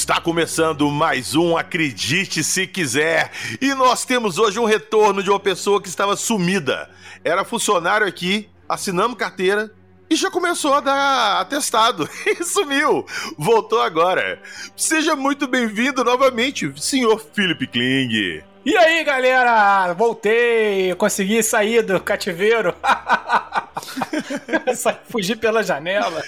Está começando mais um Acredite Se Quiser. E nós temos hoje um retorno de uma pessoa que estava sumida. Era funcionário aqui, assinamos carteira e já começou a dar atestado. E sumiu. Voltou agora. Seja muito bem-vindo novamente, senhor Philip Kling. E aí, galera? Voltei, consegui sair do cativeiro. Fugir pela janela.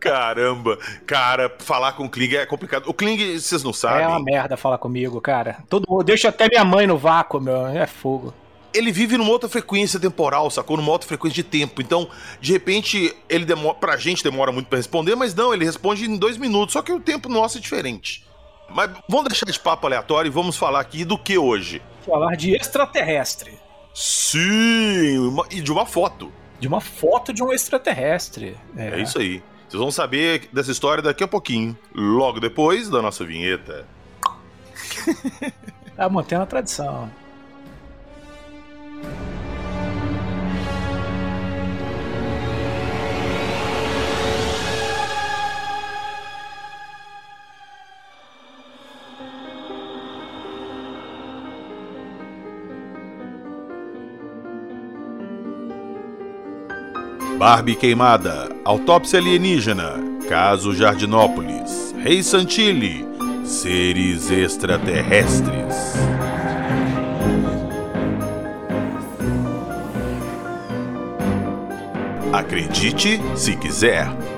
Caramba, cara, falar com o Kling é complicado. O Kling, vocês não sabem. É uma merda falar comigo, cara. Todo deixa até minha mãe no vácuo, meu. É fogo. Ele vive numa outra frequência temporal, sacou? Numa outra frequência de tempo. Então, de repente, ele demora. Pra gente demora muito para responder, mas não, ele responde em dois minutos. Só que o tempo nosso é diferente. Mas vamos deixar de papo aleatório e vamos falar aqui do que hoje? Falar de extraterrestre. Sim, e de uma foto. De uma foto de um extraterrestre. É, é isso aí. Vocês vão saber dessa história daqui a pouquinho, logo depois da nossa vinheta. tá mantendo a tradição. Barbie queimada, autópsia alienígena, caso Jardinópolis, Rei Santilli, seres extraterrestres. Acredite se quiser.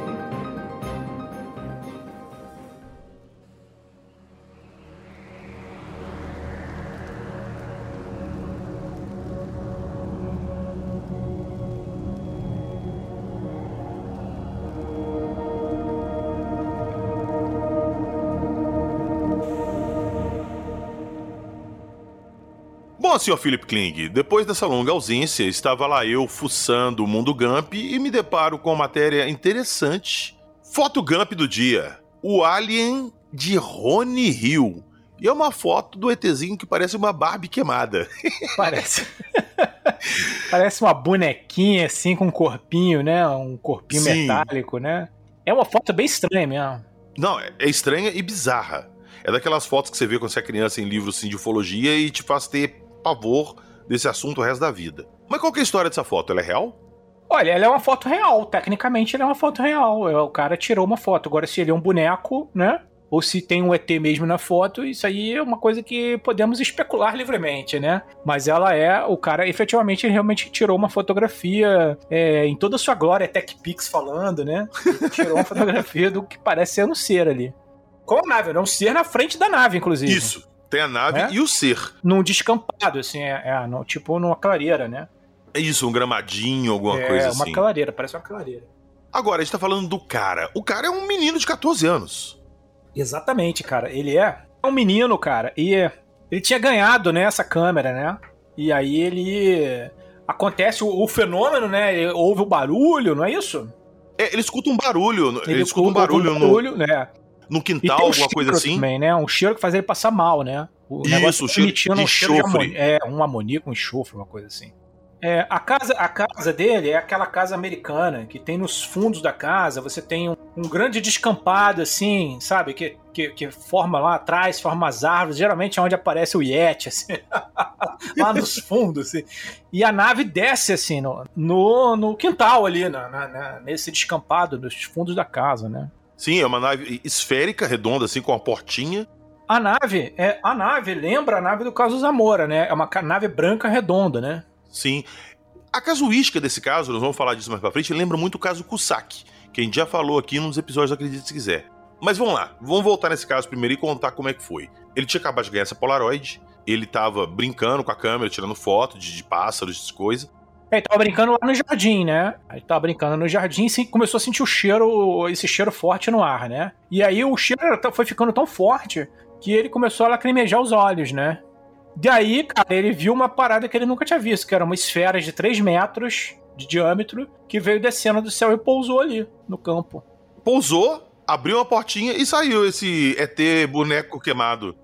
Bom, senhor Philip Kling, depois dessa longa ausência, estava lá eu fuçando o mundo Gump e me deparo com uma matéria interessante. Foto Gump do dia. O Alien de Rony Hill. E é uma foto do ETzinho que parece uma Barbie queimada. Parece. parece uma bonequinha assim com um corpinho, né? Um corpinho Sim. metálico, né? É uma foto bem estranha mesmo. Não, é estranha e bizarra. É daquelas fotos que você vê quando você é criança em livros assim, de ufologia e te faz ter pavor desse assunto o resto da vida. Mas qual que é a história dessa foto? Ela é real? Olha, ela é uma foto real. Tecnicamente, ela é uma foto real. É, o cara tirou uma foto. Agora, se ele é um boneco, né? Ou se tem um ET mesmo na foto, isso aí é uma coisa que podemos especular livremente, né? Mas ela é. O cara efetivamente realmente tirou uma fotografia é, em toda a sua glória, TechPix falando, né? Ele tirou uma fotografia do que parece ser um ser ali. Com a nave, né? Um ser na frente da nave, inclusive. Isso. Tem a nave é? e o ser. Num descampado, assim, é, é no, tipo numa clareira, né? É isso, um gramadinho, alguma é, coisa assim. É, uma clareira, parece uma clareira. Agora, a gente tá falando do cara. O cara é um menino de 14 anos. Exatamente, cara. Ele é um menino, cara. E ele tinha ganhado, né, essa câmera, né? E aí ele. Acontece o, o fenômeno, né? Ele ouve o barulho, não é isso? É, ele escuta um barulho. Ele, ele escuta um barulho, um barulho no... né? No quintal, um alguma coisa assim. Também, né? Um cheiro que faz ele passar mal, né? O Isso, o cheiro de um enxofre. É, um amoníaco, um enxofre, uma coisa assim. É, a, casa, a casa dele é aquela casa americana, que tem nos fundos da casa, você tem um, um grande descampado, assim, sabe? Que, que, que, forma lá atrás, forma as árvores, geralmente é onde aparece o Yeti, assim, lá nos fundos, assim. E a nave desce, assim, no, no, no quintal ali, na, na, nesse descampado, nos fundos da casa, né? Sim, é uma nave esférica, redonda, assim, com uma portinha. A nave, é, a nave lembra a nave do caso Zamora, né? É uma nave branca redonda, né? Sim. A casuística desse caso, nós vamos falar disso mais pra frente, lembra muito o caso Kusaki, que a gente já falou aqui nos episódios Acredite Se Quiser. Mas vamos lá, vamos voltar nesse caso primeiro e contar como é que foi. Ele tinha acabado de ganhar essa Polaroid, ele tava brincando com a câmera, tirando foto de, de pássaros, de coisas. É, ele tava brincando lá no jardim, né? Aí tava brincando no jardim e começou a sentir o cheiro, esse cheiro forte no ar, né? E aí o cheiro foi ficando tão forte que ele começou a lacrimejar os olhos, né? Daí, cara, ele viu uma parada que ele nunca tinha visto, que era uma esfera de 3 metros de diâmetro que veio descendo do céu e pousou ali no campo. Pousou, abriu uma portinha e saiu esse ET boneco queimado.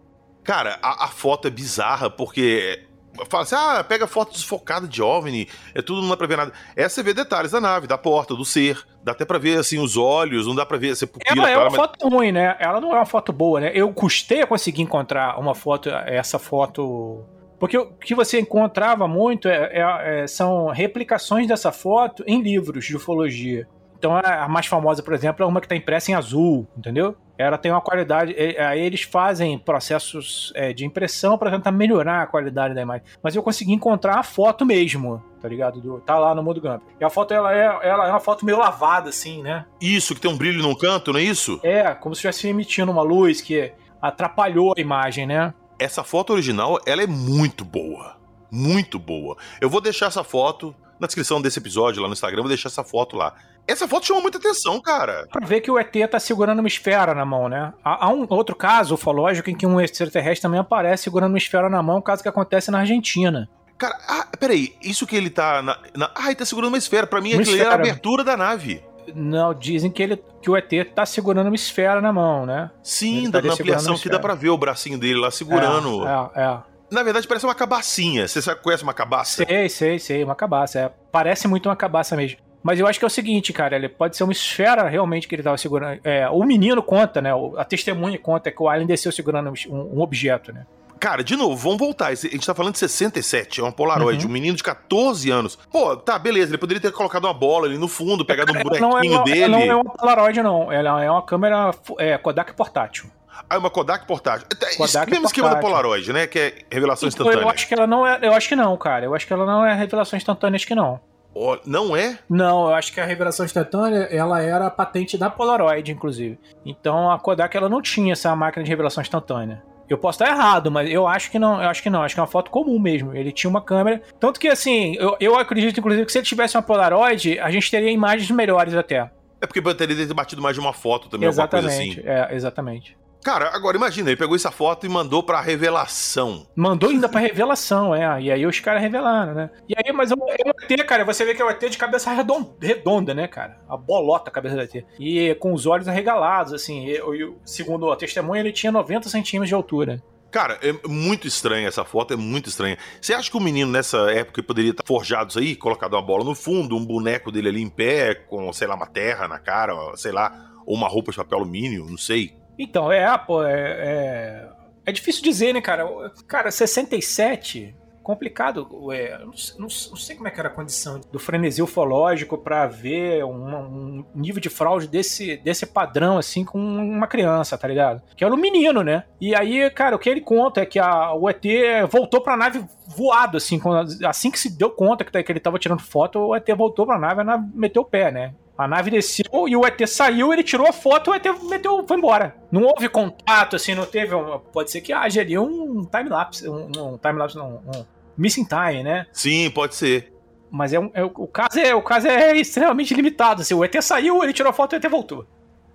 Cara, a, a foto é bizarra porque fala assim: ah, pega foto desfocada de OVNI, é tudo, não dá pra ver nada. Essa você vê detalhes da nave, da porta, do ser. Dá até pra ver, assim, os olhos, não dá pra ver se pupila. Ela é uma mas... foto ruim, né? Ela não é uma foto boa, né? Eu custei a conseguir encontrar uma foto, essa foto porque o que você encontrava muito é, é, é, são replicações dessa foto em livros de ufologia. Então a mais famosa, por exemplo, é uma que está impressa em azul, entendeu? Ela tem uma qualidade. Aí eles fazem processos é, de impressão para tentar melhorar a qualidade da imagem. Mas eu consegui encontrar a foto mesmo, tá ligado? Do, tá lá no Modo Gump. E a foto ela é, ela é uma foto meio lavada, assim, né? Isso, que tem um brilho no canto, não é isso? É, como se estivesse emitindo uma luz que atrapalhou a imagem, né? Essa foto original, ela é muito boa. Muito boa. Eu vou deixar essa foto na descrição desse episódio lá no Instagram, vou deixar essa foto lá. Essa foto chama muita atenção, cara. Pra ver que o ET tá segurando uma esfera na mão, né? Há, há um outro caso ufológico em que um extraterrestre também aparece segurando uma esfera na mão, caso que acontece na Argentina. Cara, ah, peraí, isso que ele tá na, na... Ah, ele tá segurando uma esfera. Pra mim, uma aquilo é a abertura da nave. Não, dizem que, ele, que o ET tá segurando uma esfera na mão, né? Sim, tá na ampliação que dá pra ver o bracinho dele lá segurando. É, é, é. Na verdade, parece uma cabacinha. Você sabe, conhece uma cabaça? Sei, sei, sei, uma cabaça. É. Parece muito uma cabaça mesmo. Mas eu acho que é o seguinte, cara, ele pode ser uma esfera realmente que ele tava segurando. É, o menino conta, né? A testemunha conta que o Alien desceu segurando um, um objeto, né? Cara, de novo, vamos voltar. A gente tá falando de 67, é uma Polaroid, uhum. um menino de 14 anos. Pô, tá, beleza, ele poderia ter colocado uma bola ali no fundo, pegado um bonequinho é uma, dele. Não é uma Polaroid, não. Ela é uma câmera é, Kodak portátil. Ah, é uma Kodak portátil. Kodak Isso, mesmo portátil. esquema da Polaroid, né? Que é revelação então, instantânea. Eu acho que ela não é. Eu acho que não, cara. Eu acho que ela não é revelação instantânea, acho que não. Oh, não é? Não, eu acho que a revelação instantânea ela era a patente da Polaroid, inclusive. Então a Kodak ela não tinha essa máquina de revelação instantânea. Eu posso estar errado, mas eu acho que não, eu acho que não, acho que é uma foto comum mesmo. Ele tinha uma câmera. Tanto que assim, eu, eu acredito, inclusive, que se ele tivesse uma Polaroid, a gente teria imagens melhores até. É porque teria ter batido mais de uma foto também, exatamente, alguma coisa assim. É, exatamente. Cara, agora imagina, ele pegou essa foto e mandou pra revelação. Mandou ainda pra revelação, é. E aí os caras revelaram, né? E aí, mas é o ET, cara, você vê que é o ET de cabeça redonda, né, cara? A bolota a cabeça do ET. E com os olhos arregalados, assim. E, e, segundo a testemunha, ele tinha 90 centímetros de altura. Cara, é muito estranha essa foto, é muito estranha. Você acha que o menino nessa época poderia estar forjado isso aí, colocado uma bola no fundo, um boneco dele ali em pé, com, sei lá, uma terra na cara, sei lá, ou uma roupa de papel alumínio, não sei. Então, é, pô, é, é, é difícil dizer, né, cara? Cara, 67 complicado. É, não, não, não, sei como é que era a condição do frenesi ufológico para ver um nível de fraude desse, desse padrão, assim, com uma criança, tá ligado? Que era um menino, né? E aí, cara, o que ele conta é que a, o ET voltou pra nave voado, assim, quando, assim que se deu conta que, que ele tava tirando foto, o ET voltou pra nave e a nave meteu o pé, né? A nave desceu e o ET saiu, ele tirou a foto, o ET meteu, foi embora. Não houve contato, assim, não teve. Um, pode ser que haja ali um time-lapse, um, um time-lapse, não, um missing time, né? Sim, pode ser. Mas é, um, é o, caso é, o caso é extremamente limitado. Assim, o ET saiu, ele tirou a foto e o ET voltou.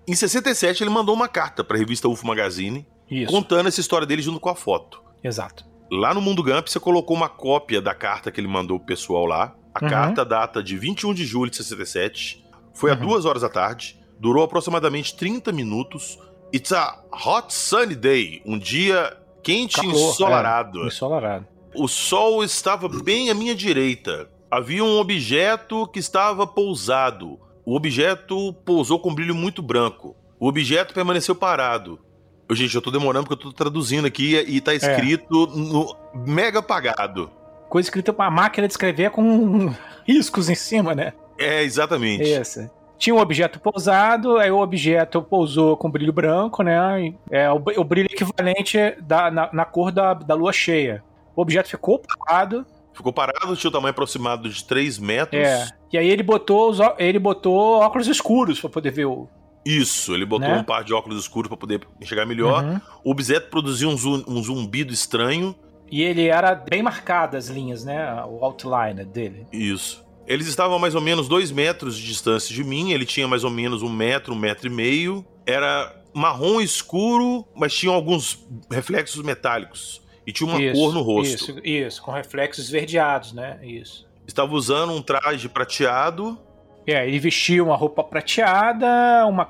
Em 67, ele mandou uma carta para a revista UFO Magazine Isso. contando essa história dele junto com a foto. Exato. Lá no Mundo Gump, você colocou uma cópia da carta que ele mandou pro pessoal lá. A uhum. carta data de 21 de julho de 67 foi uhum. a duas horas da tarde, durou aproximadamente 30 minutos. It's a hot sunny day, um dia quente e ensolarado. É, ensolarado. O sol estava bem à minha direita. Havia um objeto que estava pousado. O objeto pousou com um brilho muito branco. O objeto permaneceu parado. Eu, gente, eu tô demorando porque eu tô traduzindo aqui e tá é. escrito é. no mega apagado. Coisa escrita com a máquina de escrever com riscos em cima, né? É, exatamente. Isso. Tinha um objeto pousado, aí o objeto pousou com brilho branco, né? É o, o brilho equivalente da, na, na cor da, da lua cheia. O objeto ficou parado. Ficou parado, tinha o tamanho aproximado de 3 metros. É. E aí ele botou, os, ele botou óculos escuros para poder ver o. Isso, ele botou né? um par de óculos escuros para poder enxergar melhor. Uhum. O objeto produzia um, um zumbido estranho. E ele era bem marcado as linhas, né? O outline dele. Isso. Eles estavam a mais ou menos dois metros de distância de mim. Ele tinha mais ou menos um metro, um metro e meio. Era marrom escuro, mas tinha alguns reflexos metálicos. E tinha uma isso, cor no rosto. Isso, isso, com reflexos esverdeados, né? Isso. Estava usando um traje prateado. É, ele vestia uma roupa prateada, uma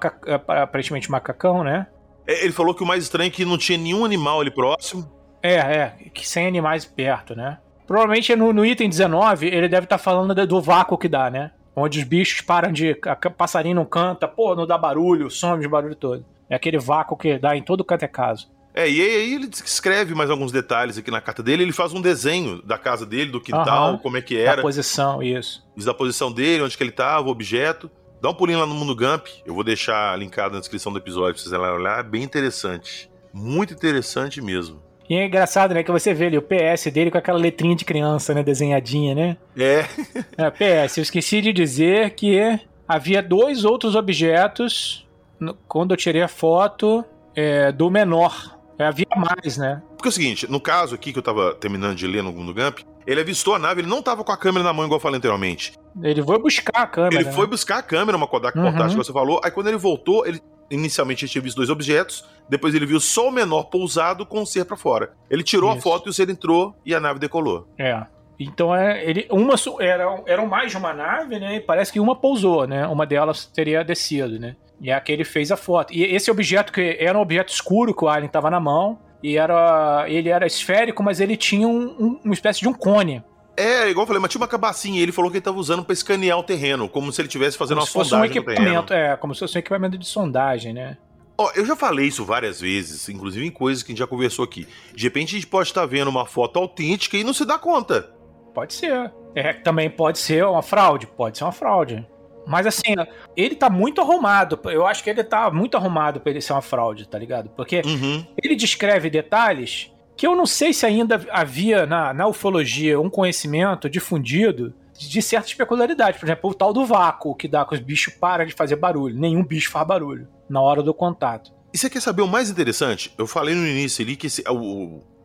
aparentemente macacão, né? É, ele falou que o mais estranho é que não tinha nenhum animal ali próximo. É, é, que sem animais perto, né? Provavelmente no, no item 19 ele deve estar tá falando do, vácuo que dá, né? Onde os bichos param de. A, passarinho não canta, pô, não dá barulho, some de barulho todo. É aquele vácuo que dá em todo canto é caso. É, e aí ele escreve mais alguns detalhes aqui na carta dele. Ele faz um desenho da casa dele, do quintal, uhum. como é que era. Da posição, isso. Diz da posição dele, onde que ele tava, o objeto. Dá um pulinho lá no Mundo Gump. Eu vou deixar linkado na descrição do episódio pra vocês olhar. É bem interessante. Muito interessante mesmo. E é engraçado, né, que você vê ali o PS dele com aquela letrinha de criança, né, desenhadinha, né? É. é PS, eu esqueci de dizer que havia dois outros objetos quando eu tirei a foto é, do menor. É, havia mais, né? Porque é o seguinte, no caso aqui que eu tava terminando de ler no Mundo Gump, ele avistou a nave, ele não tava com a câmera na mão, igual eu falei anteriormente. Ele foi buscar a câmera. Ele né? foi buscar a câmera, uma Kodak uhum. portátil que você falou. Aí quando ele voltou, ele inicialmente ele tinha visto dois objetos, depois ele viu só o menor pousado com o ser para fora. Ele tirou Isso. a foto e o ser entrou e a nave decolou. É. Então é, ele, uma era, eram mais de uma nave, né? E parece que uma pousou, né? Uma delas teria descido, né? E é a que ele fez a foto. E esse objeto que era um objeto escuro que o Alien estava na mão e era ele era esférico, mas ele tinha um, um, uma espécie de um cone. É, igual eu falei, mas tinha uma cabacinha e ele falou que ele tava usando para escanear o terreno, como se ele estivesse fazendo como uma sondagem um equipamento, É, como se fosse um equipamento de sondagem, né? Ó, eu já falei isso várias vezes, inclusive em coisas que a gente já conversou aqui. De repente a gente pode estar vendo uma foto autêntica e não se dá conta. Pode ser. É, também pode ser uma fraude, pode ser uma fraude. Mas assim, ele tá muito arrumado. Eu acho que ele tá muito arrumado pra ele ser uma fraude, tá ligado? Porque uhum. ele descreve detalhes que eu não sei se ainda havia na, na ufologia um conhecimento difundido de certas peculiaridades. Por exemplo, o tal do vácuo, que dá que os bichos param de fazer barulho. Nenhum bicho faz barulho na hora do contato. E você quer saber o mais interessante? Eu falei no início ali que esse,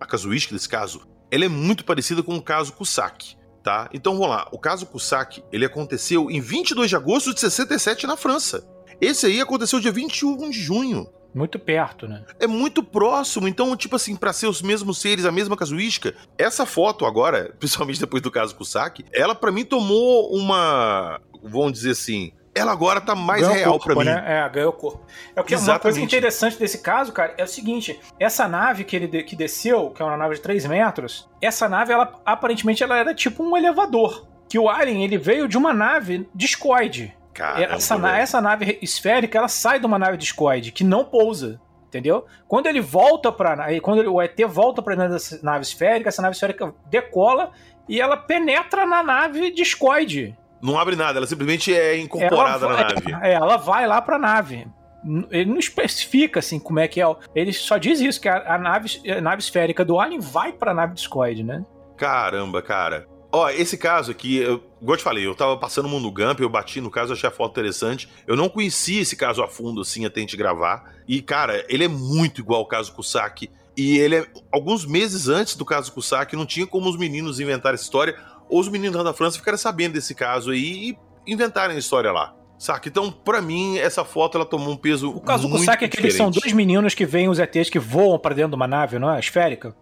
a casuística desse caso ela é muito parecida com o caso Kusaki, tá? Então vamos lá. O caso Kusaki ele aconteceu em 22 de agosto de 67 na França. Esse aí aconteceu dia 21 de junho. Muito perto, né? É muito próximo. Então, tipo assim, para ser os mesmos seres, a mesma casuística, essa foto agora, principalmente depois do caso Kusaki, ela para mim tomou uma, vamos dizer assim, ela agora tá mais ganhou real para mim. Né? É, ganhou corpo. É porque Exatamente. uma coisa interessante desse caso, cara, é o seguinte: essa nave que ele que desceu, que é uma nave de 3 metros, essa nave, ela aparentemente ela era tipo um elevador. Que o Alien ele veio de uma nave discoide. Caramba, essa, essa nave esférica, ela sai de uma nave discoide, que não pousa. Entendeu? Quando ele volta para quando ele, o ET volta para essa nave esférica, essa nave esférica decola e ela penetra na nave discoide. Não abre nada, ela simplesmente é incorporada ela, na nave. É, ela vai lá pra nave. Ele não especifica assim como é que é. Ele só diz isso, que a, a nave, a nave esférica do Alien vai pra nave discoide, né? Caramba, cara. Ó, esse caso aqui, eu, igual eu te falei, eu tava passando o Mundo Gump, eu bati no caso, achei a foto interessante. Eu não conhecia esse caso a fundo, assim, até a gente gravar. E, cara, ele é muito igual ao caso Kusaki. E ele é. Alguns meses antes do caso Kusaki, não tinha como os meninos inventar essa história, ou os meninos lá da França ficaram sabendo desse caso aí e inventarem a história lá. Saca? Então, para mim, essa foto ela tomou um peso. O caso muito Kusaki é que eles são dois meninos que veem os ETs que voam para dentro de uma nave, não é? Esférica.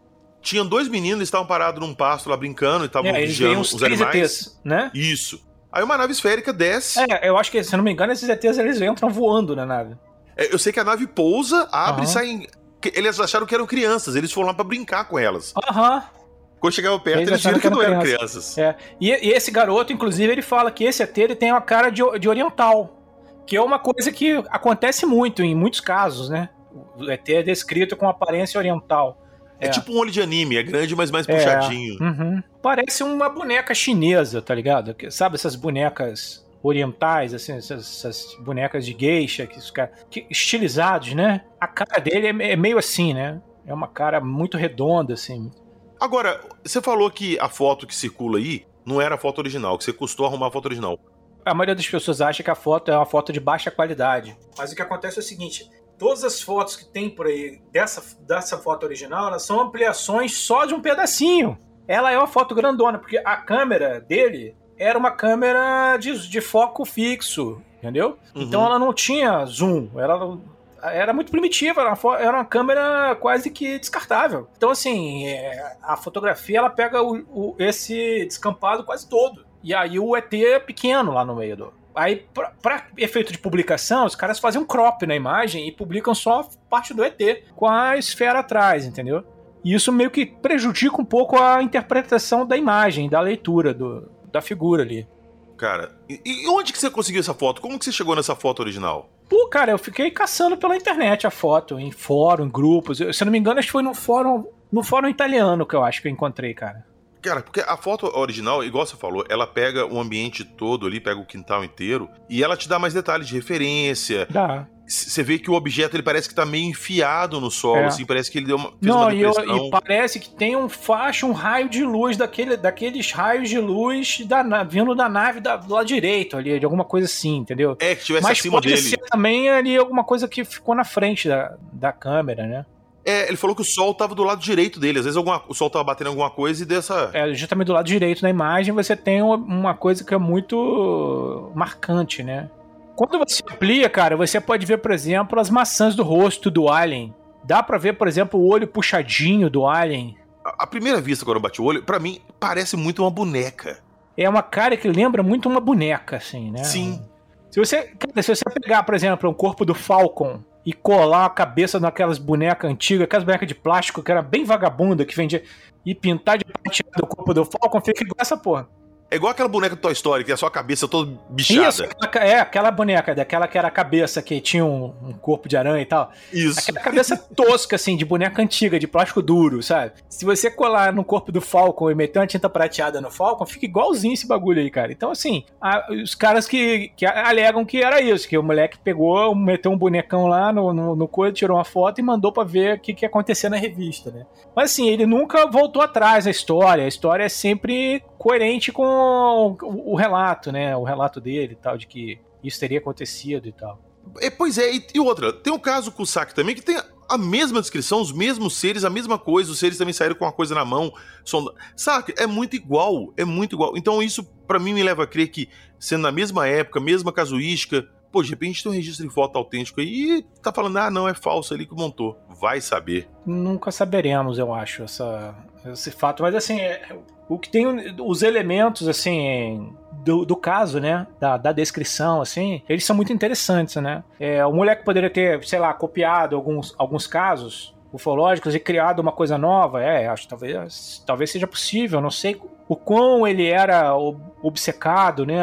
Tinham dois meninos, eles estavam parados num pasto lá brincando e estavam é, vigiando os animais. ETs, né? Isso. Aí uma nave esférica desce. É, eu acho que, se não me engano, esses ETs eles entram voando na nave. É, eu sei que a nave pousa, abre uhum. e sai. Eles acharam que eram crianças, eles foram lá para brincar com elas. Aham. Uhum. Quando chegava perto, eles, eles viram que, que não eram crianças. É. E, e, esse garoto, inclusive, ele fala que esse ET ele tem uma cara de, de oriental. Que é uma coisa que acontece muito em muitos casos, né? O ET é descrito com aparência oriental. É, é, tipo um olho de anime, é grande, mas mais é. puxadinho. Uhum. Parece uma boneca chinesa, tá ligado? Sabe essas bonecas orientais, assim, essas, essas bonecas de geisha, que, que, estilizados, né? A cara dele é, é, meio assim, né? É uma cara muito redonda, assim. Agora, você falou que a foto que circula aí não era a foto original, que você custou arrumar a foto original. A maioria das pessoas acha que a foto é uma foto de baixa qualidade. Mas o que acontece é o seguinte: todas as fotos que tem por aí dessa, dessa foto original, elas são ampliações só de um pedacinho. Ela é uma foto grandona, porque a câmera dele era uma câmera de, de foco fixo, entendeu? Uhum. Então ela não tinha zoom, ela era muito primitiva, era uma, era uma câmera quase que descartável. Então, assim, é, a fotografia ela pega o, o, esse descampado quase todo. E aí o ET é pequeno lá no meio do, Aí, pra, efeito de publicação, os caras fazem um crop na imagem e publicam só parte do ET, com a esfera atrás, entendeu? E isso meio que prejudica um pouco a interpretação da imagem, da leitura do, da figura ali. Cara, e, e onde que você conseguiu essa foto? Como que você chegou nessa foto original? Pô, cara, eu fiquei caçando pela internet a foto, em fórum, em grupos. Eu, se eu não me engano, acho que foi no fórum, no fórum italiano que eu acho que eu encontrei, cara. Cara, porque a foto original, igual você falou, ela pega o ambiente todo ali, pega o quintal inteiro, e ela te dá mais detalhes de referência. Dá. Você vê que o objeto ele parece que tá meio enfiado no solo, É. assim, parece que ele deu uma, fez Não, uma e, eu- e parece que tem um faixa, um raio de luz, daquele, daqueles raios de luz da, vindo da nave da, do lado direito ali, de alguma coisa assim, entendeu? É, que tivesse Mas acima pode dele. ser também ali alguma coisa que ficou na frente da, da câmera, né? É, ele falou que o sol tava do lado direito dele. Às vezes alguma- o sol tava batendo alguma coisa e dessa. É, justamente do lado direito da imagem você tem uma- coisa que é muito marcante, né? Quando você amplia, cara, você pode ver, por exemplo, as maçãs do rosto do Alien. Dá pra ver, por exemplo, o olho puxadinho do Alien. A, a primeira vista, quando eu bati o olho, pra mim, parece muito uma boneca. É uma cara que lembra muito uma boneca, assim, né? Sim. Se você, se você pegar, por exemplo, um corpo do Falcon e colar a cabeça naquelas bonecas antigas, aquelas bonecas de plástico que era bem vagabunda, que vendia, e pintar de prateado o corpo do Falcon, fica igual essa porra. É igual aquela boneca do Toy Story, que é só a cabeça toda bichada. Isso, aquela- é, aquela boneca, daquela que era a cabeça que tinha um, um corpo de aranha e tal. Isso. Aquela cabeça tosca, assim, de boneca antiga, de plástico duro, sabe? Se você colar no corpo do Falcon e meter uma tinta prateada no Falcon, fica igualzinho esse bagulho aí, cara. Então, assim, a- os caras que, que alegam que era isso, que o moleque pegou, meteu um bonecão lá no, no, no coisa, tirou uma foto e mandou pra ver o que, que ia acontecer na revista, né? Mas, assim, ele nunca voltou atrás da história. A história é sempre coerente com o, o relato, né? O relato dele e tal, de que isso teria acontecido e tal. É, pois é, e, e outra, tem um caso com o Saki também que tem a mesma descrição, os mesmos seres, a mesma coisa, os seres também saíram com uma coisa na mão. Saca? É muito igual, é muito igual. Então isso, pra mim, me leva a crer que, sendo na mesma época, mesma casuística, pô, de repente tem um registro de foto autêntico aí e tá falando, ah, não, é falso ali que montou. Vai saber. Nunca saberemos, eu acho, essa, esse fato. Mas assim, é- o que tem os elementos assim do, do caso, né, da, da descrição, assim, eles são muito interessantes, né? É, o moleque poderia ter, sei lá, copiado alguns, alguns casos ufológicos e criado uma coisa nova. É, acho que talvez, talvez seja possível. Não sei o quão ele era ob- obcecado, né?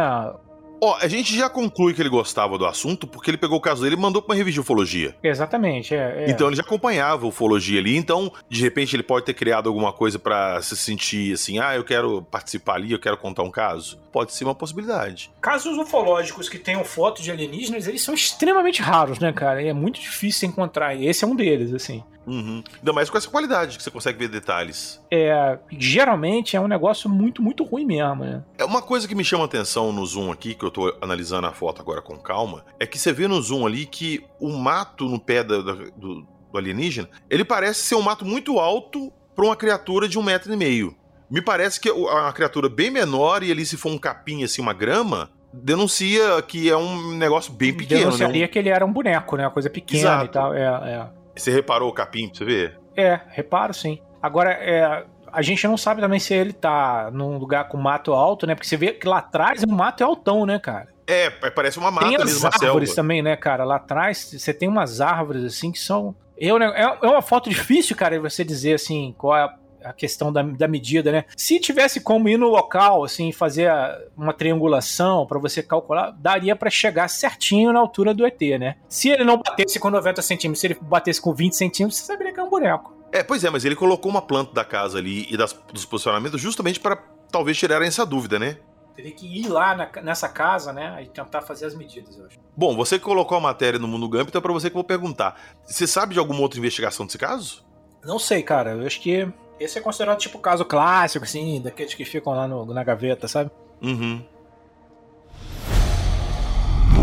Ó, a gente já conclui que ele gostava do assunto porque ele pegou o caso dele e mandou pra uma revista de ufologia. Exatamente. É, é. Então ele já acompanhava a ufologia ali, então de repente ele pode ter criado alguma coisa pra se sentir assim, ah, eu quero participar ali, eu quero contar um caso. Pode ser uma possibilidade. Casos ufológicos que tenham foto de alienígenas, eles são extremamente raros, né, cara? E é muito difícil encontrar. E esse é um deles, assim. Uhum. Ainda mais com essa qualidade que você consegue ver detalhes. É, geralmente é um negócio muito, muito ruim mesmo, né? É uma coisa que me chama a atenção no zoom aqui, que eu tô analisando a foto agora com calma, é que você vê no zoom ali que o mato no pé da- da- do, do alienígena, ele parece ser um mato muito alto pra uma criatura de um metro e meio. Me parece que é uma criatura bem menor e ali se for um capim, assim, uma grama, denuncia que é um negócio bem pequeno, né? Denunciaria que ele era um boneco, né? Uma coisa pequena Exato. e tal. É, é. Você reparou o capim pra você ver? É, reparo sim. Agora, é, a gente não sabe também se ele tá num lugar com mato alto, né? Porque você vê que lá atrás o mato é altão, né, cara? É, parece uma mata tem as árvores selva. também, né, cara? Lá atrás você tem umas árvores assim que são. Eu, né, é é uma foto difícil, cara, você dizer assim qual é a- a questão da, da medida, né? Se tivesse como ir no local, assim, fazer a- uma triangulação pra você calcular, daria pra chegar certinho na altura do ET, né? Se ele não batesse com 90 centímetros, se ele batesse com 20 centímetros, você saberia que é um boneco. É, pois é, mas ele colocou uma planta da casa ali e das- dos posicionamentos justamente para talvez tirarem essa dúvida, né? Teria que ir lá na- nessa casa, né? E tentar fazer as medidas, eu acho. Bom, você que colocou a matéria no Mundo Gump, então é pra você que eu vou perguntar. Você sabe de alguma outra investigação desse caso? Não sei, cara. Eu acho que esse é considerado tipo caso clássico, assim, daqueles que ficam lá no- na gaveta, sabe? Uhum.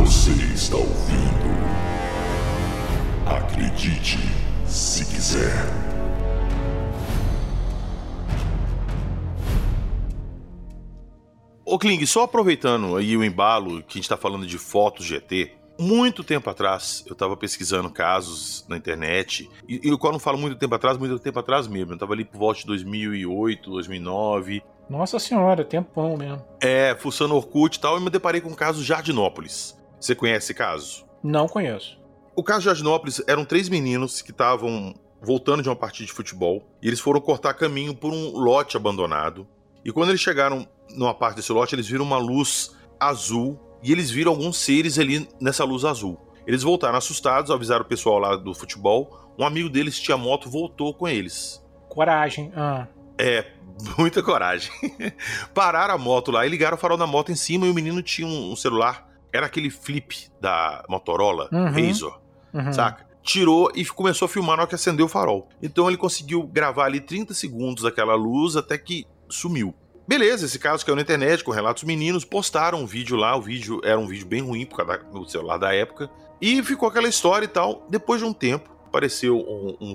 Você está ouvindo? Acredite se quiser. Ô Kling, só aproveitando aí o embalo que a gente tá falando de fotos GT, muito tempo atrás eu tava pesquisando casos na internet, e, e quando eu falo muito tempo atrás, muito tempo atrás mesmo, eu tava ali por volta de 2008, 2009, Nossa senhora, tempão mesmo. é, fuçando Orkut e tal, e me deparei com o caso Jardinópolis. Você conhece esse caso? Não conheço. O caso Jardinópolis eram três meninos que estavam voltando de uma partida de futebol, e eles foram cortar caminho por um lote abandonado. E quando eles chegaram numa parte desse lote, eles viram uma luz azul e eles viram alguns seres ali nessa luz azul. Eles voltaram assustados, avisaram o pessoal lá do futebol. Um amigo deles tinha moto, voltou com eles. Coragem. Ah. É, muita coragem. Pararam a moto lá e ligaram o farol da moto em cima e o menino tinha um, celular. Era aquele flip da Motorola, uhum. Razor, uhum. saca? Tirou e começou a filmar na hora que acendeu o farol. Então ele conseguiu gravar ali 30 segundos daquela luz até que sumiu. Beleza, esse caso caiu na internet com relatos meninos, postaram um vídeo lá, o vídeo era um vídeo bem ruim por causa do celular da época, e ficou aquela história e tal. Depois de um tempo, apareceu um, um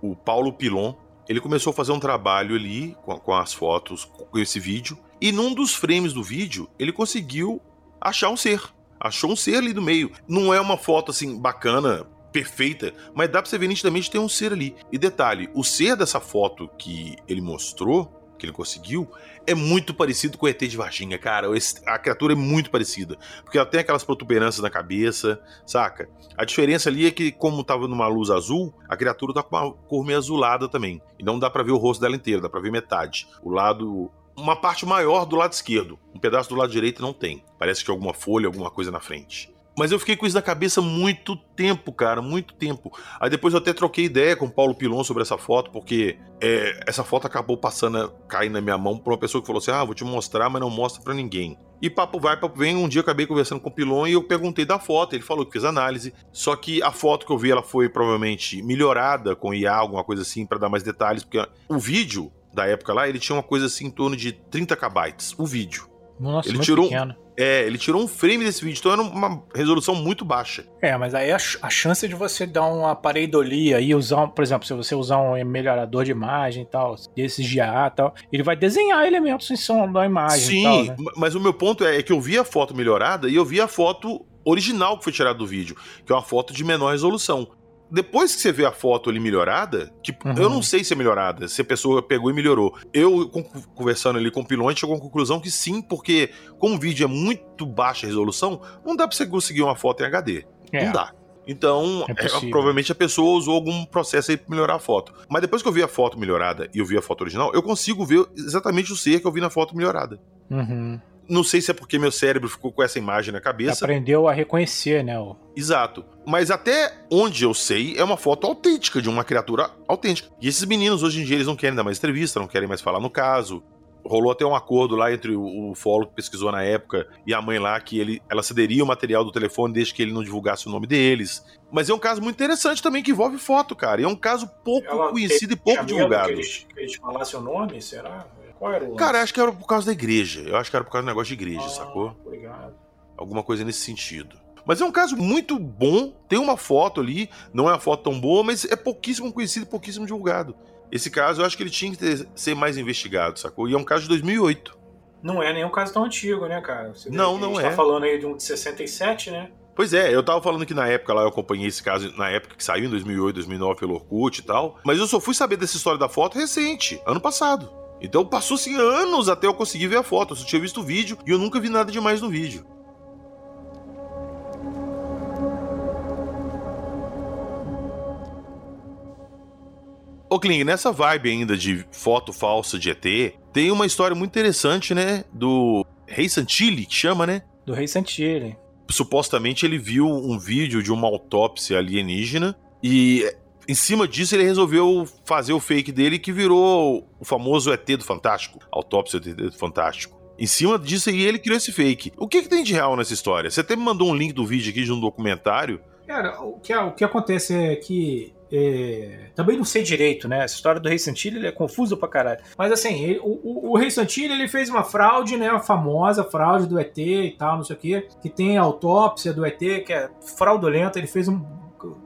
o Paulo Pilon, ele começou a fazer um trabalho ali com, com as fotos, com esse vídeo, e num dos frames do vídeo, ele conseguiu achar um ser. Achou um ser ali do meio. Não é uma foto assim bacana, perfeita, mas dá pra você ver nitidamente que tem um ser ali. E detalhe, o ser dessa foto que ele mostrou que ele conseguiu é muito parecido com o ET de Varginha, cara. A criatura é muito parecida. Porque ela tem aquelas protuberâncias na cabeça, saca? A diferença ali é que, como tava numa luz azul, a criatura tá com uma cor meio azulada também. E não dá para ver o rosto dela inteiro, dá pra ver metade. O lado. Uma parte maior do lado esquerdo. Um pedaço do lado direito não tem. Parece que alguma folha, alguma coisa na frente. Mas eu fiquei com isso na cabeça muito tempo, cara, muito tempo. Aí depois eu até troquei ideia com o Paulo Pilon sobre essa foto, porque é, essa foto acabou passando, caindo na minha mão por uma pessoa que falou assim: ah, vou te mostrar, mas não mostra para ninguém. E papo vai, papo vem. Um dia eu acabei conversando com o Pilon e eu perguntei da foto. Ele falou que fez análise. Só que a foto que eu vi, ela foi provavelmente melhorada com IA, alguma coisa assim, para dar mais detalhes, porque o vídeo da época lá, ele tinha uma coisa assim em torno de 30 KB. O vídeo. Nossa, ele tirou pequeno. É, ele tirou um frame desse vídeo, então era uma resolução muito baixa. É, mas aí a, a chance de você dar uma pareidolia e usar, por exemplo, se você usar um melhorador de imagem e tal, desses de e tal, ele vai desenhar elementos em som da imagem. Sim, tal, né? mas o meu ponto é, é que eu vi a foto melhorada e eu vi a foto original que foi tirada do vídeo, que é uma foto de menor resolução depois que você vê a foto ali melhorada, que uhum. eu não sei se é melhorada, se a pessoa pegou e melhorou. Eu, conversando ali com o Pilões, chegou à conclusão que sim, porque como o vídeo é muito baixa resolução, não dá pra você conseguir uma foto em HD. É. Não dá. Então, é é, provavelmente a pessoa usou algum processo aí pra melhorar a foto. Mas depois que eu vi a foto melhorada e eu vi a foto original, eu consigo ver exatamente o ser que eu vi na foto melhorada. Uhum. Não sei se é porque meu cérebro ficou com essa imagem na cabeça. Aprendeu a reconhecer, né? O... Exato. Mas até onde eu sei, é uma foto autêntica de uma criatura autêntica. E esses meninos, hoje em dia, eles não querem dar mais entrevista, não querem mais falar no caso. Rolou até um acordo lá entre o, o que pesquisou na época e a mãe lá que ele, ela cederia o material do telefone desde que ele não divulgasse o nome deles. Mas é um caso muito interessante também que envolve foto, cara. E é um caso pouco ela conhecido e pouco divulgado. Que eles, que eles falassem o nome, será? Qual era o lance? Cara, acho que era por causa da igreja. Eu acho que era por causa do negócio de igreja, ah, sacou? Obrigado. Alguma coisa nesse sentido. Mas é um caso muito bom. Tem uma foto ali, não é uma foto tão boa, mas é pouquíssimo conhecido, pouquíssimo divulgado. Esse caso eu acho que ele tinha que ter, ser mais investigado, sacou? E é um caso de 2008. Não é nenhum caso tão antigo, né, cara? Você não, não é. A gente tá falando aí de um de 67, né? Pois é, eu tava falando que na época lá eu acompanhei esse caso, na época que saiu, em 2008, 2009, pelo Orkut e tal. Mas eu só fui saber dessa história da foto recente, ano passado. Então passou-se anos até eu conseguir ver a foto. Eu só tinha visto o vídeo e eu nunca vi nada demais no vídeo. Ô Kling, nessa vibe ainda de foto falsa de ET, tem uma história muito interessante, né? Do Rei Santilli, que chama, né? Do Rei Santilli. Supostamente ele viu um vídeo de uma autópsia alienígena e em cima disso, ele resolveu fazer o fake dele que virou o famoso ET do Fantástico, autópsia do ET do Fantástico. Em cima disso aí, ele criou esse fake. O que, que tem de real nessa história? Você até me mandou um link do vídeo aqui de um documentário. Cara, o que, o que acontece é que é, também não sei direito, né? Essa história do Rei Santilli é confusa pra caralho. Mas assim, ele, o, o, o, Rei Santilli ele fez uma fraude, né? A famosa fraude do ET e tal, não sei o quê. Que tem a autópsia do ET, que é fraudulenta. Ele fez um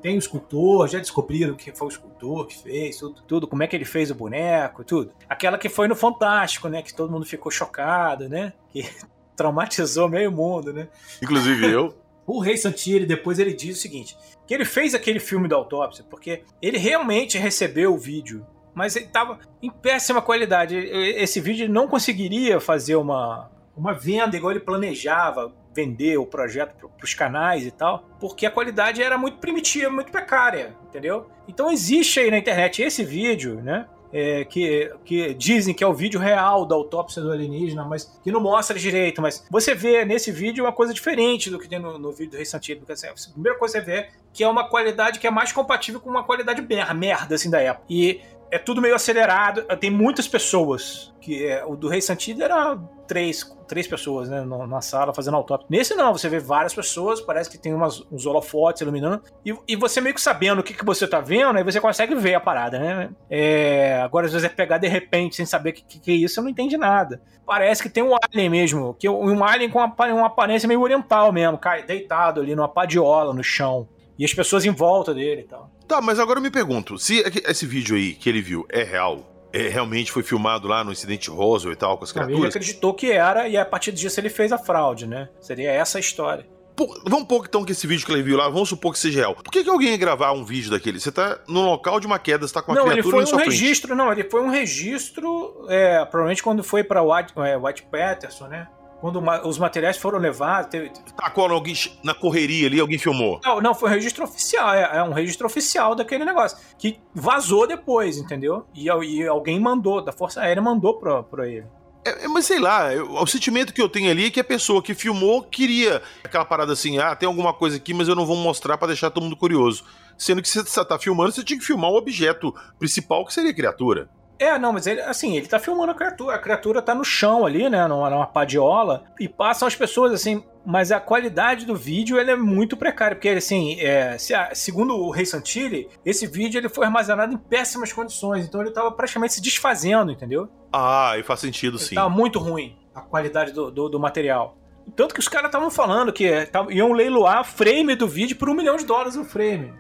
tem o escultor, já descobriram que foi o escultor que fez, tudo, tudo, como é que ele fez o boneco, tudo. Aquela que foi no Fantástico, né? Que todo mundo ficou chocado, né? Que traumatizou meio mundo, né? Inclusive eu. o Rei Santilli, depois ele diz o seguinte: que ele fez aquele filme da autópsia, porque ele realmente recebeu o vídeo, mas ele estava em péssima qualidade. Esse vídeo não conseguiria fazer uma, uma venda igual ele planejava vender o projeto para os canais e tal, porque a qualidade era muito primitiva, muito precária, entendeu? Então existe aí na internet esse vídeo, né? É, que, que dizem que é o vídeo real da autópsia do alienígena, mas que não mostra direito. Mas você vê nesse vídeo uma coisa diferente do que tem no, no vídeo do Rei. Assim, a primeira coisa que você vê que é uma qualidade que é mais compatível com uma qualidade merda, assim, da época. E é tudo meio acelerado. Tem muitas pessoas. que é, O do Rei Santiago era três, três pessoas, né, na sala fazendo autópsia. Nesse não, você vê várias pessoas, parece que tem umas, uns holofotes iluminando, e, e você meio que sabendo o que, que você tá vendo, aí você consegue ver a parada, né? É, agora, às vezes, é pegar de repente, sem saber o que, que, que, é isso, você não entende nada. Parece que tem um alien mesmo, que um alien com uma, uma aparência meio oriental mesmo, deitado ali numa padiola no chão. E as pessoas em volta dele e tal. Tá, mas agora eu me pergunto, se esse vídeo aí que ele viu é real, é, realmente foi filmado lá no incidente Roswell e tal, com as criaturas. Ele acreditou que era, e a partir disso ele fez a fraude, né? Seria essa a história. Pô, vamos supor então que esse vídeo que ele viu lá, vamos supor que seja real. Por que, que alguém ia gravar um vídeo daquele? Você tá no local de uma queda, você tá com uma não, criatura ele foi um registro, frente. Não, ele foi um registro, é, provavelmente quando foi pra White, é, White Patterson, né? Quando os materiais foram levados. Teve... Quando alguém na correria ali, alguém filmou? Não, não, foi um registro oficial, é, é um registro oficial daquele negócio. Que vazou depois, entendeu? E, e alguém mandou, da Força Aérea mandou pra, pra ele. É, é, mas sei lá, eu, o sentimento que eu tenho ali é que a pessoa que filmou queria aquela parada assim, ah, tem alguma coisa aqui, mas eu não vou mostrar para deixar todo mundo curioso. Sendo que você tá filmando, você tinha que filmar o objeto principal, que seria a criatura. É, não, mas ele, assim, ele tá filmando a criatura. A criatura tá no chão ali, né? Numa, numa padiola. E passam as pessoas, assim. Mas a qualidade do vídeo ele é muito precária. Porque, assim, é, se a, segundo o Rei Santilli, esse vídeo ele foi armazenado em péssimas condições. Então ele tava praticamente se desfazendo, entendeu? Ah, e faz sentido, ele sim. Tava muito ruim a qualidade do, do, do material. Tanto que os caras estavam falando que é, iam leiloar frame do vídeo por um milhão de dólares o frame.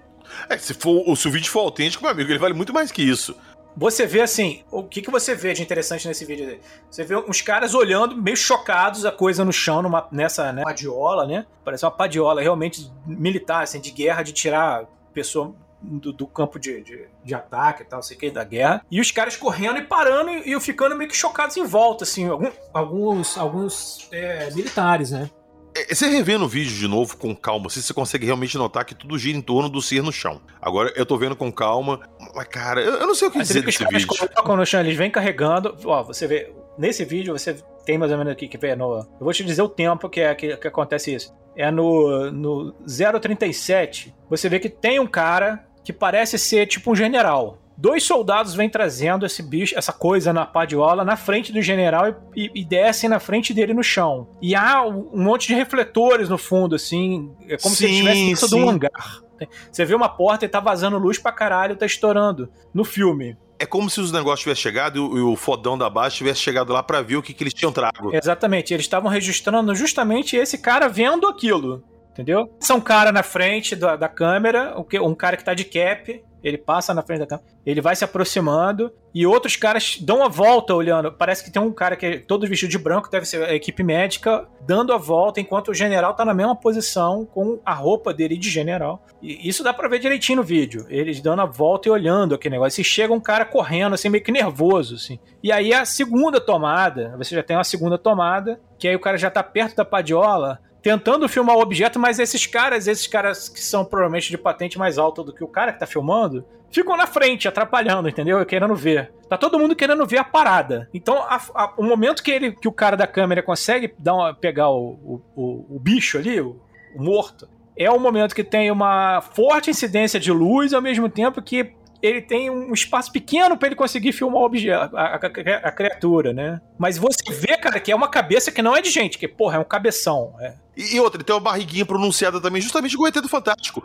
É, se, for, se o vídeo for autêntico, meu amigo, ele vale muito mais que isso. Você vê assim, o que, que você vê de interessante nesse vídeo? Você vê uns caras olhando, meio chocados, a coisa no chão, numa, nessa né, padiola, né? Parece uma padiola realmente militar, assim, de guerra, de tirar pessoa do, do campo de, de, de, ataque e tal, sei que, da guerra. E os caras correndo e parando e, ficando meio que chocados em volta, assim, algum, alguns, alguns é, militares, né? É, você revendo o vídeo de novo com calma, você consegue realmente notar que tudo gira em torno do ser no chão. Agora eu tô vendo com calma, mas cara, eu, eu não sei o que dizer desse vídeo. Colocam no chão, eles vêm carregando, ó, você vê, nesse vídeo você tem mais ou menos aqui que vê no, eu vou te dizer o tempo que é que, que acontece isso. É no no 037, você vê que tem um cara que parece ser tipo um general dois soldados vêm trazendo esse bicho, essa coisa na padiola na frente do general e, e, descem na frente dele no chão. E há um monte de refletores no fundo, assim, é como sim, se estivesse dentro de um hangar. Você vê uma porta e tá vazando luz pra caralho, tá estourando no filme. É como se os negócios tivessem chegado e o fodão da base tivesse chegado lá para ver o que, que eles tinham trago. Exatamente, eles estavam registrando justamente esse cara vendo aquilo entendeu? São um cara na frente da, da câmera, um cara que tá de cap, ele passa na frente da câmera, ele vai se aproximando e outros caras dão a volta olhando. Parece que tem um cara que é todo vestido de branco, deve ser a equipe médica, dando a volta enquanto o general tá na mesma posição com a roupa dele de general. E isso dá pra ver direitinho no vídeo. Eles dando a volta e olhando aquele negócio. E chega um cara correndo, assim, meio que nervoso, assim. E aí a segunda tomada, você já tem uma segunda tomada, que aí o cara já tá perto da padiola tentando filmar o objeto, mas esses caras, esses caras que são provavelmente de patente mais alta do que o cara que tá filmando, ficam na frente, atrapalhando, entendeu? Querendo ver. Tá todo mundo querendo ver a parada. Então, a, a, o momento que, ele, que o cara da câmera consegue dar uma, pegar o, o, o, bicho ali, o, o morto, é o momento que tem uma forte incidência de luz, ao mesmo tempo que ele tem um espaço pequeno para ele conseguir filmar o objeto, a, a, a, criatura, né? Mas você vê, cara, que é uma cabeça que não é de gente, que, porra, é um cabeção. É. E, e outra, ele tem uma barriguinha pronunciada também, justamente igual o ET do Fantástico.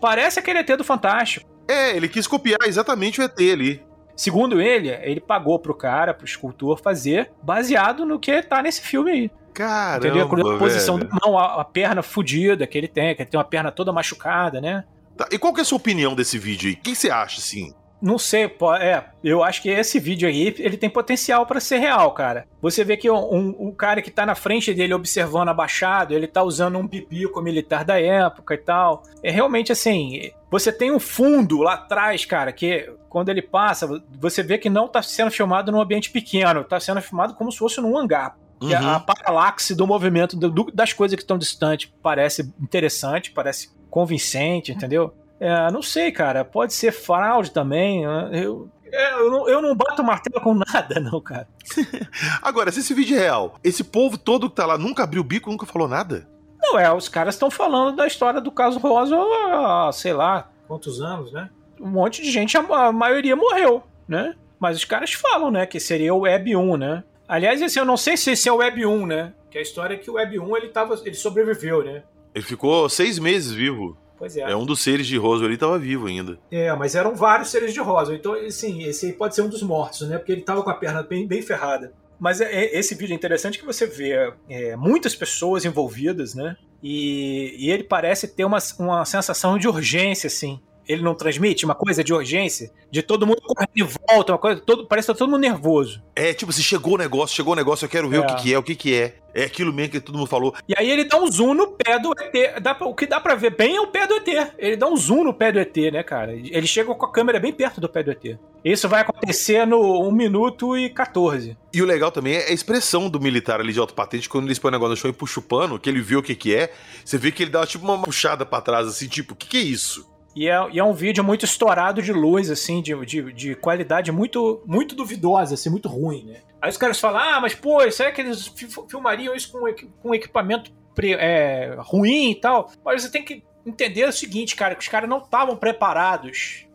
Parece aquele ET do Fantástico. É, ele quis copiar exatamente o ET ali. Segundo ele, ele pagou pro cara, pro escultor, fazer baseado no que tá nesse filme aí. Caramba, Entendeu? A posição da mão, a, a perna fodida que ele tem, que ele tem uma perna toda machucada, né? Tá, e qual que é a sua opinião desse vídeo aí? O que você acha, assim? Não sei, é, eu acho que esse vídeo aí, ele tem potencial para ser real, cara. Você vê que um, um, cara que tá na frente dele observando abaixado, ele tá usando um pipico militar da época e tal. É realmente assim, você tem um fundo lá atrás, cara, que quando ele passa, você vê que não tá sendo filmado num ambiente pequeno, tá sendo filmado como se fosse num hangar Uhum. A paralaxe do movimento do, das coisas que estão distantes parece interessante, parece convincente, entendeu? É, não sei, cara. Pode ser fraude também. Né? Eu, é, eu, não, eu não bato martelo com nada, não, cara. Agora, se esse vídeo é real, esse povo todo que tá lá nunca abriu o bico, nunca falou nada? Não, é, os caras estão falando da história do caso Rosa há, sei lá, quantos anos, né? Um monte de gente, a, a maioria morreu, né? Mas os caras falam, né, que seria o Web 1, né? Aliás, esse, eu não sei se esse é o Web 1, né? Que a história é que o Web 1 ele, tava, ele sobreviveu, né? Ele ficou seis meses vivo. Pois é. É um dos seres de Roswell ali estava vivo ainda. É, mas eram vários seres de Roswell. Então, assim, esse aí pode ser um dos mortos, né? Porque ele estava com a perna bem, bem ferrada. Mas é, é, esse vídeo é interessante que você vê é, muitas pessoas envolvidas, né? E, e, ele parece ter uma, uma sensação de urgência, assim ele não transmite uma coisa de urgência? De todo mundo correndo de volta, uma coisa, todo, parece que tá todo mundo nervoso. É, tipo, se chegou o negócio, chegou o negócio, eu quero ver é. o que, que é, o que, que é. É aquilo mesmo que todo mundo falou. E aí ele dá um zoom no pé do ET. Dá pra, o que dá pra ver bem é o pé do ET. Ele dá um zoom no pé do ET, né, cara? Ele chega com a câmera bem perto do pé do ET. Isso vai acontecer no 1 minuto e 14. E o legal também é a expressão do militar ali de alto patente, quando ele expõe o negócio no chão e puxa o pano, que ele vê o que que é, você vê que ele dá tipo uma puxada para trás, assim, tipo, o que que é isso? E é, e é, um vídeo muito estourado de luz, assim, de, de, de, qualidade muito, muito duvidosa, assim, muito ruim, né? Aí os caras falam, ah, mas pô, será que eles filmariam isso com, com equipamento é, ruim e tal? Mas você tem que entender o seguinte, cara, que os caras não estavam preparados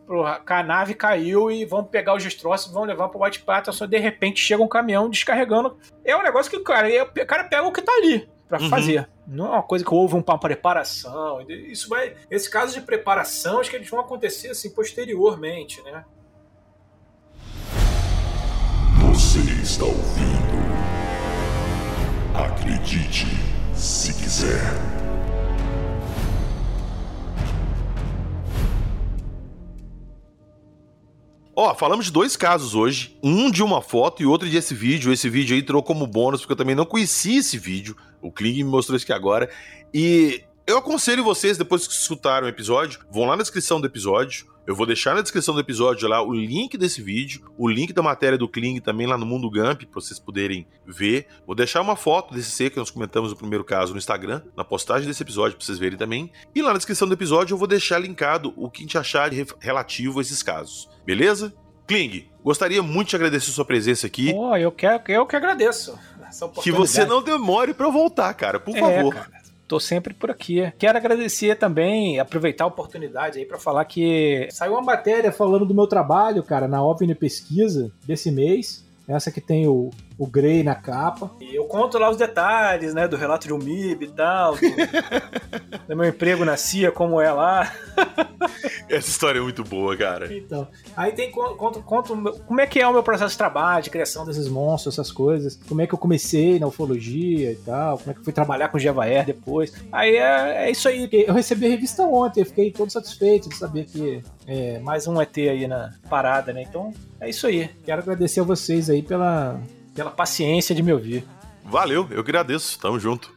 a nave caiu e vão pegar os destroços e vão levar pro White só de repente chega um caminhão descarregando. É um negócio que, cara, o cara pega o que tá ali para uhum. fazer. Não é uma coisa que houve uma preparação. Isso vai. Esse caso de preparação, acho que eles vão acontecer assim posteriormente, né? Você está ouvindo? Acredite, se quiser. Ó, falamos de dois casos hoje. Um de uma foto e outro de esse vídeo. Esse vídeo aí entrou como bônus, porque eu também não conhecia esse vídeo. O Kling me mostrou isso aqui agora. E eu aconselho vocês, depois que escutaram o episódio, vão lá na descrição do episódio. Eu vou deixar na descrição do episódio lá o link desse vídeo, o link da matéria do Kling também lá no Mundo Gump, para vocês poderem ver. Vou deixar uma foto desse C que nós comentamos no primeiro caso no Instagram, na postagem desse episódio para vocês verem também. E lá na descrição do episódio eu vou deixar linkado o que a gente achar relativo a esses casos. Beleza? Kling, gostaria muito de agradecer sua presença aqui. Oh, eu, quero, eu que agradeço. Que você não demore para eu voltar, cara, por é, favor. Cara, tô sempre por aqui. Quero agradecer também, aproveitar a oportunidade aí para falar que saiu uma matéria falando do meu trabalho, cara, na OVNI Pesquisa desse mês. Essa que tem o, o Grey na capa. E eu conto lá os detalhes, né? Do relato de um MIB e tal. Do, do meu emprego na CIA, como é lá. Essa história é muito boa, cara. Então. Aí tem conto, conto como é que é o meu processo de trabalho, de criação desses monstros, essas coisas. Como é que eu comecei na ufologia e tal. Como é que eu fui trabalhar com Javaer depois. Aí é, é isso aí. Eu recebi a revista ontem, eu fiquei todo satisfeito de saber que é mais um ET aí na parada, né? Então é isso aí. Quero agradecer a vocês aí pela, pela paciência de me ouvir. Valeu, eu agradeço. Tamo junto.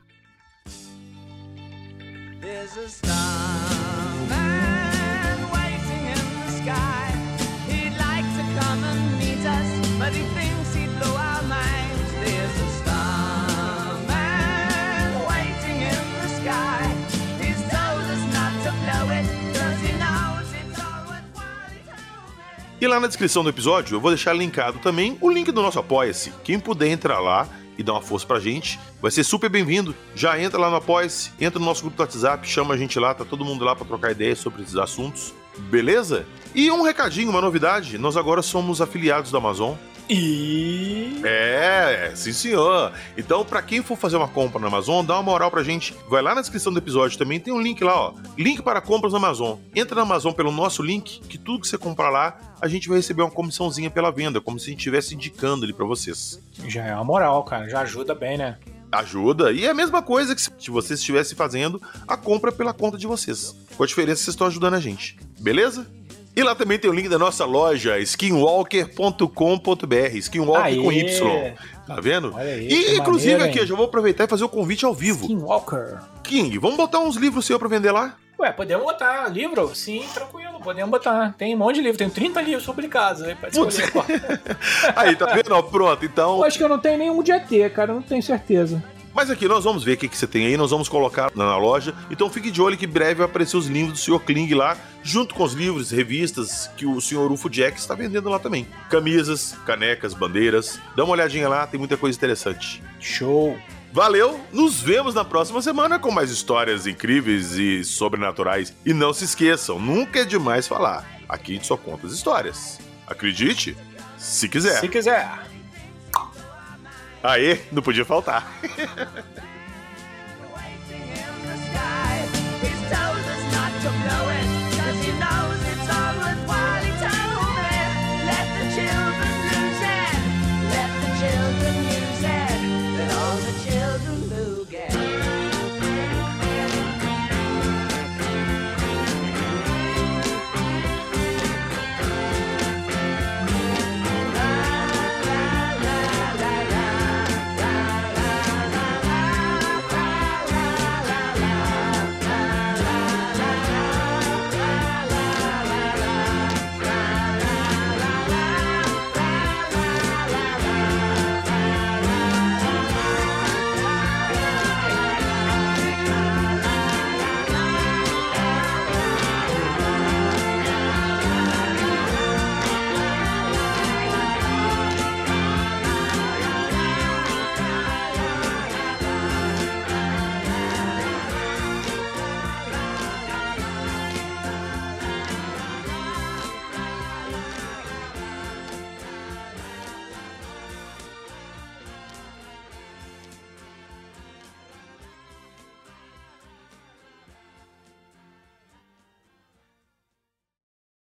E lá na descrição do episódio eu vou deixar linkado também o link do nosso Apoia-se. Quem puder entrar lá e dar uma força pra gente, vai ser super bem-vindo. Já entra lá no Apoia-se, entra no nosso grupo do WhatsApp, chama a gente lá, tá todo mundo lá para trocar ideias sobre esses assuntos. Beleza? E um recadinho, uma novidade: nós agora somos afiliados da Amazon. E. É, sim senhor. Então, para quem for fazer uma compra na Amazon, dá uma moral pra gente. Vai lá na descrição do episódio também, tem um link lá, ó. Link para compras na Amazon. Entra na Amazon pelo nosso link, que tudo que você comprar lá, a gente vai receber uma comissãozinha pela venda, como se a gente estivesse indicando ali para vocês. Já é uma moral, cara. Já ajuda bem, né? Ajuda. E é a mesma coisa que se vocês estivessem fazendo a compra pela conta de vocês. Com a diferença, vocês estão ajudando a gente. Beleza? E lá também tem o link da nossa loja, skinwalker.com.br, skinwalker Aê. com Y. Tá vendo? Aí, e inclusive maneiro, aqui, eu já vou aproveitar e fazer o convite ao vivo. Skinwalker. King, vamos botar uns livros seus pra vender lá? Ué, podemos botar livro? Sim, tranquilo, podemos botar. Tem um monte de livro, tem 30 livros publicados aí pra escolher. Aí, tá vendo? Pronto, então. Eu acho que eu não tenho nenhum de ET, cara, eu não tenho certeza. Mas aqui nós vamos ver o que, que você tem aí, nós vamos colocar na loja. Então fique de olho que breve vai aparecer os livros do Sr. Kling lá, junto com os livros, revistas que o senhor Ufo Jack está vendendo lá também. Camisas, canecas, bandeiras. Dá uma olhadinha lá, tem muita coisa interessante. Show! Valeu, nos vemos na próxima semana com mais histórias incríveis e sobrenaturais. E não se esqueçam, nunca é demais falar. Aqui a gente só conta as histórias. Acredite, se quiser. Se quiser. Aê, não podia faltar.